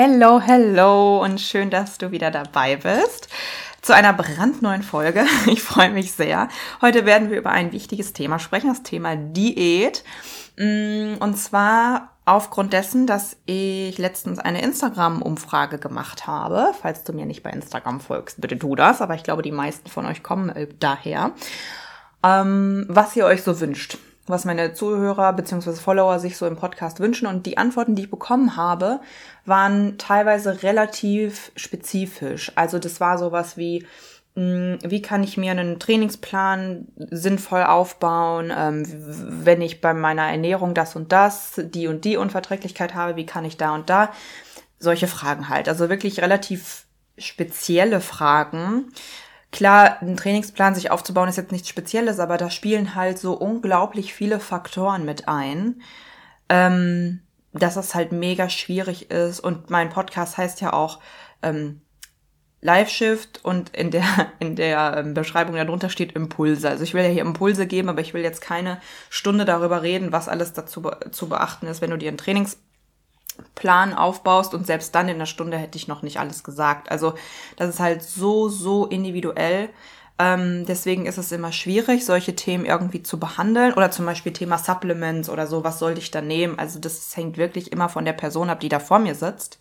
Hello, hello und schön, dass du wieder dabei bist zu einer brandneuen Folge. Ich freue mich sehr. Heute werden wir über ein wichtiges Thema sprechen, das Thema Diät. Mm, und zwar aufgrund dessen, dass ich letztens eine Instagram-Umfrage gemacht habe. Falls du mir nicht bei Instagram folgst, bitte tu das. Aber ich glaube, die meisten von euch kommen äh, daher. Ähm, was ihr euch so wünscht was meine Zuhörer bzw. Follower sich so im Podcast wünschen. Und die Antworten, die ich bekommen habe, waren teilweise relativ spezifisch. Also das war sowas wie, hm, wie kann ich mir einen Trainingsplan sinnvoll aufbauen, ähm, wenn ich bei meiner Ernährung das und das, die und die Unverträglichkeit habe, wie kann ich da und da? Solche Fragen halt. Also wirklich relativ spezielle Fragen. Klar, ein Trainingsplan sich aufzubauen ist jetzt nichts Spezielles, aber da spielen halt so unglaublich viele Faktoren mit ein, ähm, dass es halt mega schwierig ist. Und mein Podcast heißt ja auch ähm, Live Shift und in der, in der ähm, Beschreibung darunter steht Impulse. Also ich will ja hier Impulse geben, aber ich will jetzt keine Stunde darüber reden, was alles dazu zu beachten ist, wenn du dir ein Trainings Plan aufbaust und selbst dann in einer Stunde hätte ich noch nicht alles gesagt. Also das ist halt so, so individuell. Ähm, deswegen ist es immer schwierig, solche Themen irgendwie zu behandeln oder zum Beispiel Thema Supplements oder so, was sollte ich da nehmen? Also das hängt wirklich immer von der Person ab, die da vor mir sitzt.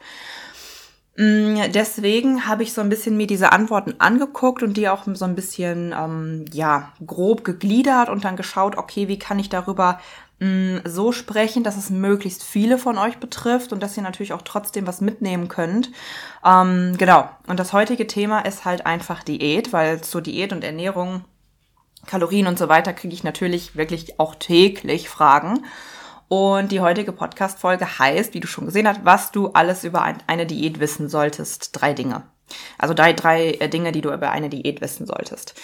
Mm, deswegen habe ich so ein bisschen mir diese Antworten angeguckt und die auch so ein bisschen, ähm, ja, grob gegliedert und dann geschaut, okay, wie kann ich darüber mh, so sprechen, dass es möglichst viele von euch betrifft und dass ihr natürlich auch trotzdem was mitnehmen könnt. Ähm, genau. Und das heutige Thema ist halt einfach Diät, weil zur Diät und Ernährung, Kalorien und so weiter kriege ich natürlich wirklich auch täglich Fragen. Und die heutige Podcast-Folge heißt, wie du schon gesehen hast, was du alles über eine Diät wissen solltest. Drei Dinge. Also drei, drei äh, Dinge, die du über eine Diät wissen solltest.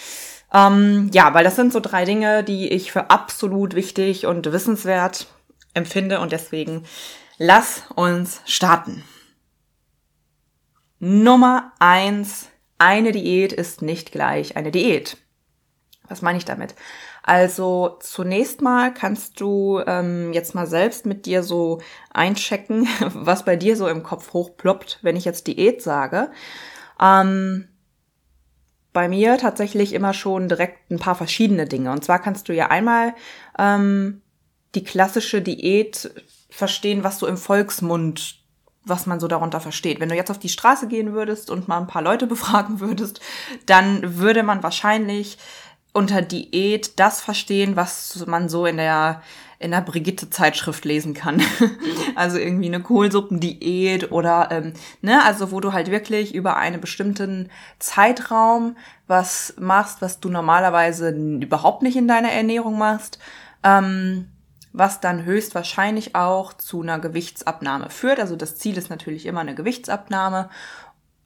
Ähm, ja, weil das sind so drei Dinge, die ich für absolut wichtig und wissenswert empfinde und deswegen lass uns starten. Nummer eins, eine Diät ist nicht gleich eine Diät. Was meine ich damit? Also zunächst mal kannst du ähm, jetzt mal selbst mit dir so einchecken, was bei dir so im Kopf hochploppt, wenn ich jetzt Diät sage. Ähm, bei mir tatsächlich immer schon direkt ein paar verschiedene Dinge. Und zwar kannst du ja einmal ähm, die klassische Diät verstehen, was so im Volksmund, was man so darunter versteht. Wenn du jetzt auf die Straße gehen würdest und mal ein paar Leute befragen würdest, dann würde man wahrscheinlich unter Diät das verstehen, was man so in der in der Brigitte-Zeitschrift lesen kann. also irgendwie eine Kohlsuppendiät oder, ähm, ne, also wo du halt wirklich über einen bestimmten Zeitraum was machst, was du normalerweise überhaupt nicht in deiner Ernährung machst, ähm, was dann höchstwahrscheinlich auch zu einer Gewichtsabnahme führt. Also das Ziel ist natürlich immer eine Gewichtsabnahme,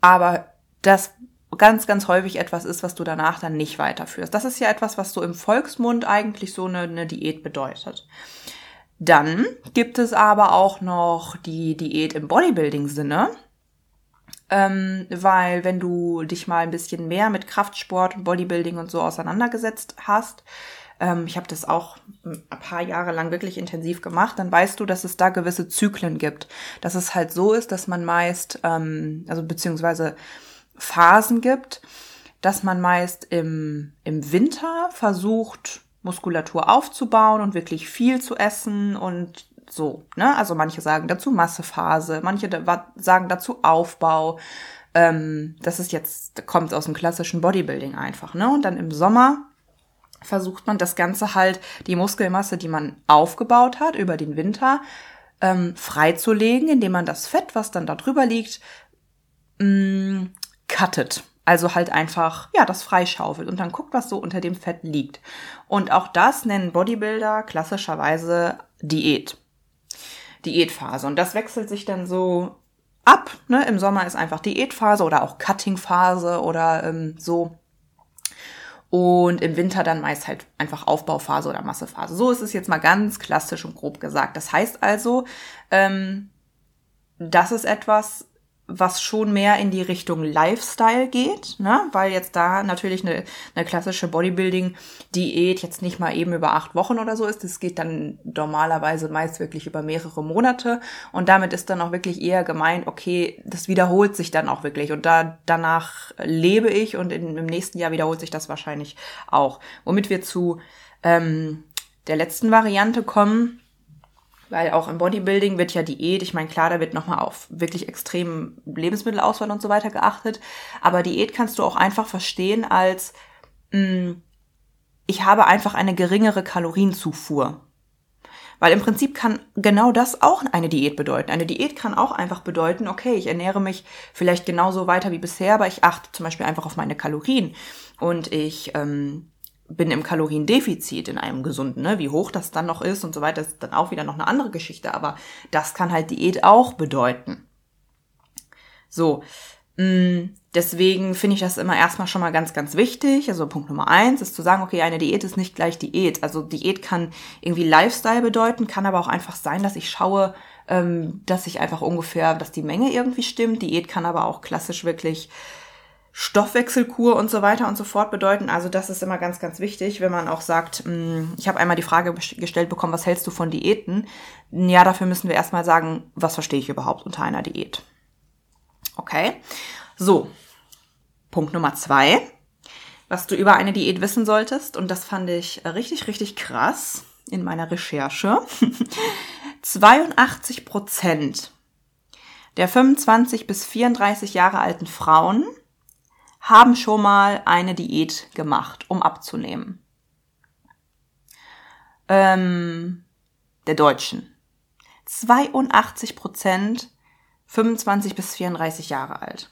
aber das ganz, ganz häufig etwas ist, was du danach dann nicht weiterführst. Das ist ja etwas, was so im Volksmund eigentlich so eine, eine Diät bedeutet. Dann gibt es aber auch noch die Diät im Bodybuilding-Sinne. Ähm, weil wenn du dich mal ein bisschen mehr mit Kraftsport und Bodybuilding und so auseinandergesetzt hast, ähm, ich habe das auch ein paar Jahre lang wirklich intensiv gemacht, dann weißt du, dass es da gewisse Zyklen gibt. Dass es halt so ist, dass man meist, ähm, also beziehungsweise Phasen gibt, dass man meist im, im Winter versucht, Muskulatur aufzubauen und wirklich viel zu essen und so, ne? Also manche sagen dazu Massephase, manche sagen dazu Aufbau. Ähm, das ist jetzt, kommt aus dem klassischen Bodybuilding einfach, ne? Und dann im Sommer versucht man das Ganze halt, die Muskelmasse, die man aufgebaut hat über den Winter, ähm, freizulegen, indem man das Fett, was dann da drüber liegt, mh, mm, cuttet. Also halt einfach, ja, das freischaufelt und dann guckt, was so unter dem Fett liegt. Und auch das nennen Bodybuilder klassischerweise Diät. Diätphase. Und das wechselt sich dann so ab. Ne? Im Sommer ist einfach Diätphase oder auch Cuttingphase oder ähm, so. Und im Winter dann meist halt einfach Aufbauphase oder Massephase. So ist es jetzt mal ganz klassisch und grob gesagt. Das heißt also, ähm, das ist etwas, was schon mehr in die Richtung Lifestyle geht, ne? weil jetzt da natürlich eine, eine klassische Bodybuilding-Diät jetzt nicht mal eben über acht Wochen oder so ist. Das geht dann normalerweise meist wirklich über mehrere Monate und damit ist dann auch wirklich eher gemeint, okay, das wiederholt sich dann auch wirklich und da danach lebe ich und in, im nächsten Jahr wiederholt sich das wahrscheinlich auch. Womit wir zu ähm, der letzten Variante kommen, weil auch im Bodybuilding wird ja Diät, ich meine, klar, da wird nochmal auf wirklich extremen Lebensmittelauswahl und so weiter geachtet. Aber Diät kannst du auch einfach verstehen als, mh, hm, ich habe einfach eine geringere Kalorienzufuhr. Weil im Prinzip kann genau das auch eine Diät bedeuten. Eine Diät kann auch einfach bedeuten, okay, ich ernähre mich vielleicht genauso weiter wie bisher, aber ich achte zum Beispiel einfach auf meine Kalorien. Und ich ähm, bin im Kaloriendefizit in einem gesunden, ne? Wie hoch das dann noch ist und so weiter, ist dann auch wieder noch eine andere Geschichte. Aber das kann halt Diät auch bedeuten. So. Mh, mm, deswegen finde ich das immer erstmal schon mal ganz, ganz wichtig. Also Punkt Nummer eins ist zu sagen, okay, eine Diät ist nicht gleich Diät. Also Diät kann irgendwie Lifestyle bedeuten, kann aber auch einfach sein, dass ich schaue, ähm, dass ich einfach ungefähr, dass die Menge irgendwie stimmt. Diät kann aber auch klassisch wirklich Stoffwechselkur und so weiter und so fort bedeuten. Also das ist immer ganz, ganz wichtig, wenn man auch sagt, hm, ich habe einmal die Frage gestellt bekommen, was hältst du von Diäten? Ja, dafür müssen wir erstmal sagen, was verstehe ich überhaupt unter einer Diät? Okay, so, Punkt Nummer zwei, was du über eine Diät wissen solltest, und das fand ich richtig, richtig krass in meiner Recherche. 82 Prozent der 25 bis 34 Jahre alten Frauen haben schon mal eine Diät gemacht, um abzunehmen. Ähm, der Deutschen. 82 Prozent 25 bis 34 Jahre alt.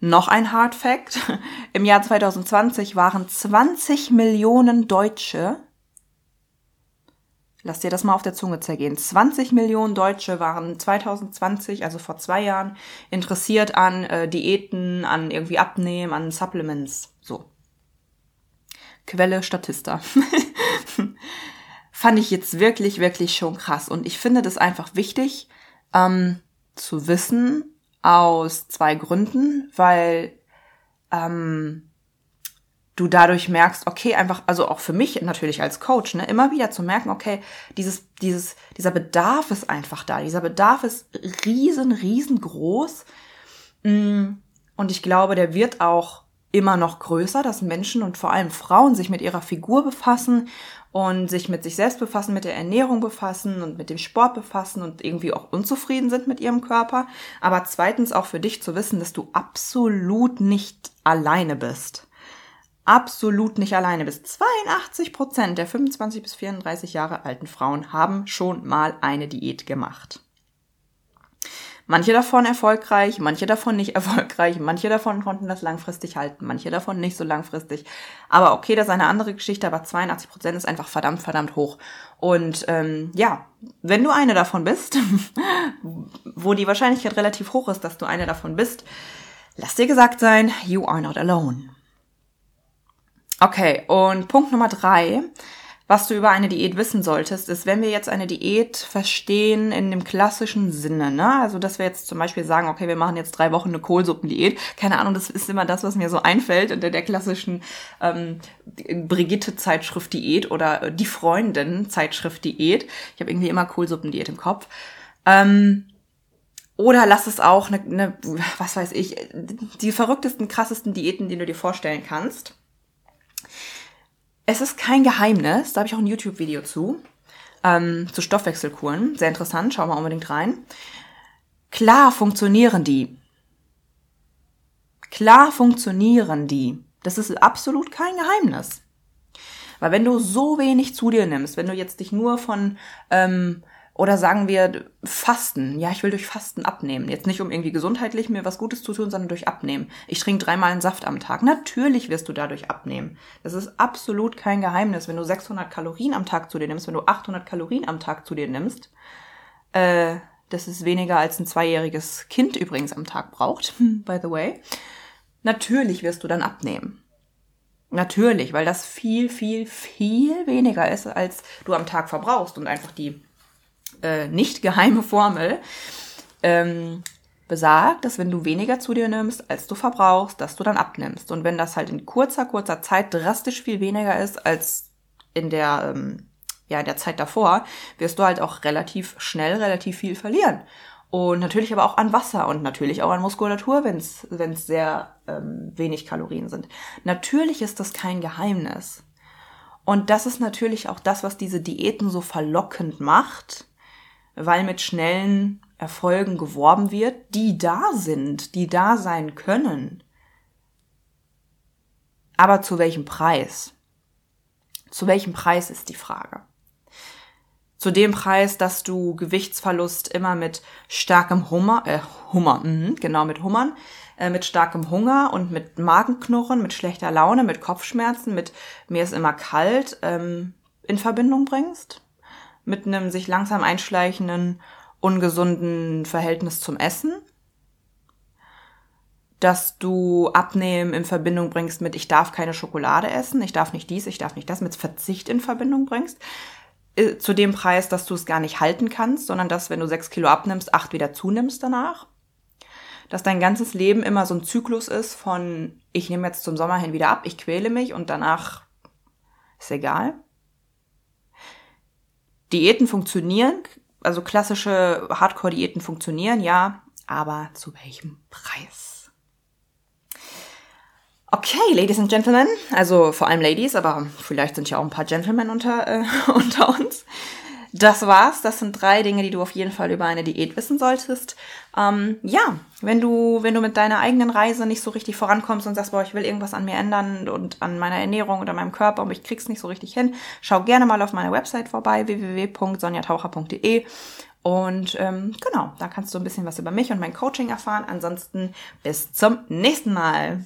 Noch ein Hard Fact. Im Jahr 2020 waren 20 Millionen Deutsche Lass dir das mal auf der Zunge zergehen. 20 Millionen Deutsche waren 2020, also vor zwei Jahren, interessiert an äh, Diäten, an irgendwie Abnehmen, an Supplements. So. Quelle Statista. Fand ich jetzt wirklich, wirklich schon krass. Und ich finde das einfach wichtig ähm, zu wissen aus zwei Gründen, weil ähm, du dadurch merkst, okay, einfach, also auch für mich natürlich als Coach, ne, immer wieder zu merken, okay, dieses, dieses, dieser Bedarf ist einfach da. Dieser Bedarf ist riesen, riesengroß. Mm, und ich glaube, der wird auch immer noch größer, dass Menschen und vor allem Frauen sich mit ihrer Figur befassen und sich mit sich selbst befassen, mit der Ernährung befassen und mit dem Sport befassen und irgendwie auch unzufrieden sind mit ihrem Körper. Aber zweitens auch für dich zu wissen, dass du absolut nicht alleine bist absolut nicht alleine bist. 82 Prozent der 25 bis 34 Jahre alten Frauen haben schon mal eine Diät gemacht. Manche davon erfolgreich, manche davon nicht erfolgreich, manche davon konnten das langfristig halten, manche davon nicht so langfristig. Aber okay, das ist eine andere Geschichte, aber 82 Prozent ist einfach verdammt, verdammt hoch. Und ähm, ja, wenn du eine davon bist, wo die Wahrscheinlichkeit relativ hoch ist, dass du eine davon bist, lass dir gesagt sein, you are not alone. Okay, und Punkt Nummer drei, was du über eine Diät wissen solltest, ist, wenn wir jetzt eine Diät verstehen in dem klassischen Sinne, ne? Also, dass wir jetzt zum Beispiel sagen, okay, wir machen jetzt drei Wochen eine Kohlsuppendiät. Keine Ahnung, das ist immer das, was mir so einfällt unter der klassischen ähm, Brigitte-Zeitschrift-Diät oder die Freundin-Zeitschrift-Diät. Ich habe irgendwie immer Kohlsuppendiät im Kopf. Ähm, oder lass es auch eine, eine, was weiß ich, die verrücktesten, krassesten Diäten, die du dir vorstellen kannst es ist kein Geheimnis, da habe ich auch ein YouTube-Video zu, ähm, zu Stoffwechselkuren. Sehr interessant, schau mal unbedingt rein. Klar funktionieren die. Klar funktionieren die. Das ist absolut kein Geheimnis. Weil wenn du so wenig zu dir nimmst, wenn du jetzt dich nur von ähm, oder sagen wir Fasten. Ja, ich will durch Fasten abnehmen. Jetzt nicht, um irgendwie gesundheitlich mir was Gutes zu tun, sondern durch Abnehmen. Ich trinke dreimal einen Saft am Tag. Natürlich wirst du dadurch abnehmen. Das ist absolut kein Geheimnis. Wenn du 600 Kalorien am Tag zu dir nimmst, wenn du 800 Kalorien am Tag zu dir nimmst, äh, Das ist weniger als ein zweijähriges Kind übrigens am Tag braucht, by the way. Natürlich wirst du dann abnehmen. Natürlich, weil das viel, viel, viel weniger ist, als du am Tag verbrauchst und einfach die äh, nicht geheime Formel ähm, besagt, dass wenn du weniger zu dir nimmst, als du verbrauchst, dass du dann abnimmst. Und wenn das halt in kurzer, kurzer Zeit drastisch viel weniger ist als in der, ähm, ja, in der Zeit davor, wirst du halt auch relativ schnell relativ viel verlieren. Und natürlich aber auch an Wasser und natürlich auch an Muskulatur, wenn es sehr ähm, wenig Kalorien sind. Natürlich ist das kein Geheimnis. Und das ist natürlich auch das, was diese Diäten so verlockend macht, weil mit schnellen Erfolgen geworben wird, die da sind, die da sein können. Aber zu welchem Preis? Zu welchem Preis ist die Frage? Zu dem Preis, dass du Gewichtsverlust immer mit starkem Hummer, äh, Hummer, mh, genau, mit Hummern, äh, mit starkem Hunger und mit Magenknurren, mit schlechter Laune, mit Kopfschmerzen, mit mir ist immer kalt, ähm, in Verbindung bringst? Mit einem sich langsam einschleichenden ungesunden Verhältnis zum Essen, dass du Abnehmen in Verbindung bringst mit ich darf keine Schokolade essen, ich darf nicht dies, ich darf nicht das, mit Verzicht in Verbindung bringst, äh, zu dem Preis, dass du es gar nicht halten kannst, sondern dass, wenn du sechs Kilo abnimmst, acht wieder zunimmst danach. Dass dein ganzes Leben immer so ein Zyklus ist von ich nehme jetzt zum Sommer hin wieder ab, ich quäle mich und danach ist egal. Diäten funktionieren, also klassische Hardcore-Diäten funktionieren, ja, aber zu welchem Preis? Okay, Ladies and Gentlemen, also vor allem Ladies, aber vielleicht sind ja auch ein paar Gentlemen unter, äh, unter uns. Das war's. Das sind drei Dinge, die du auf jeden Fall über eine Diät wissen solltest. Ähm, ja, wenn du, wenn du mit deiner eigenen Reise nicht so richtig vorankommst und sagst, boah, ich will irgendwas an mir ändern und an meiner Ernährung oder meinem Körper und ich krieg's nicht so richtig hin, schau gerne mal auf meiner Website vorbei, www.sonjataucher.de. Und ähm, genau, da kannst du ein bisschen was über mich und mein Coaching erfahren. Ansonsten bis zum nächsten Mal.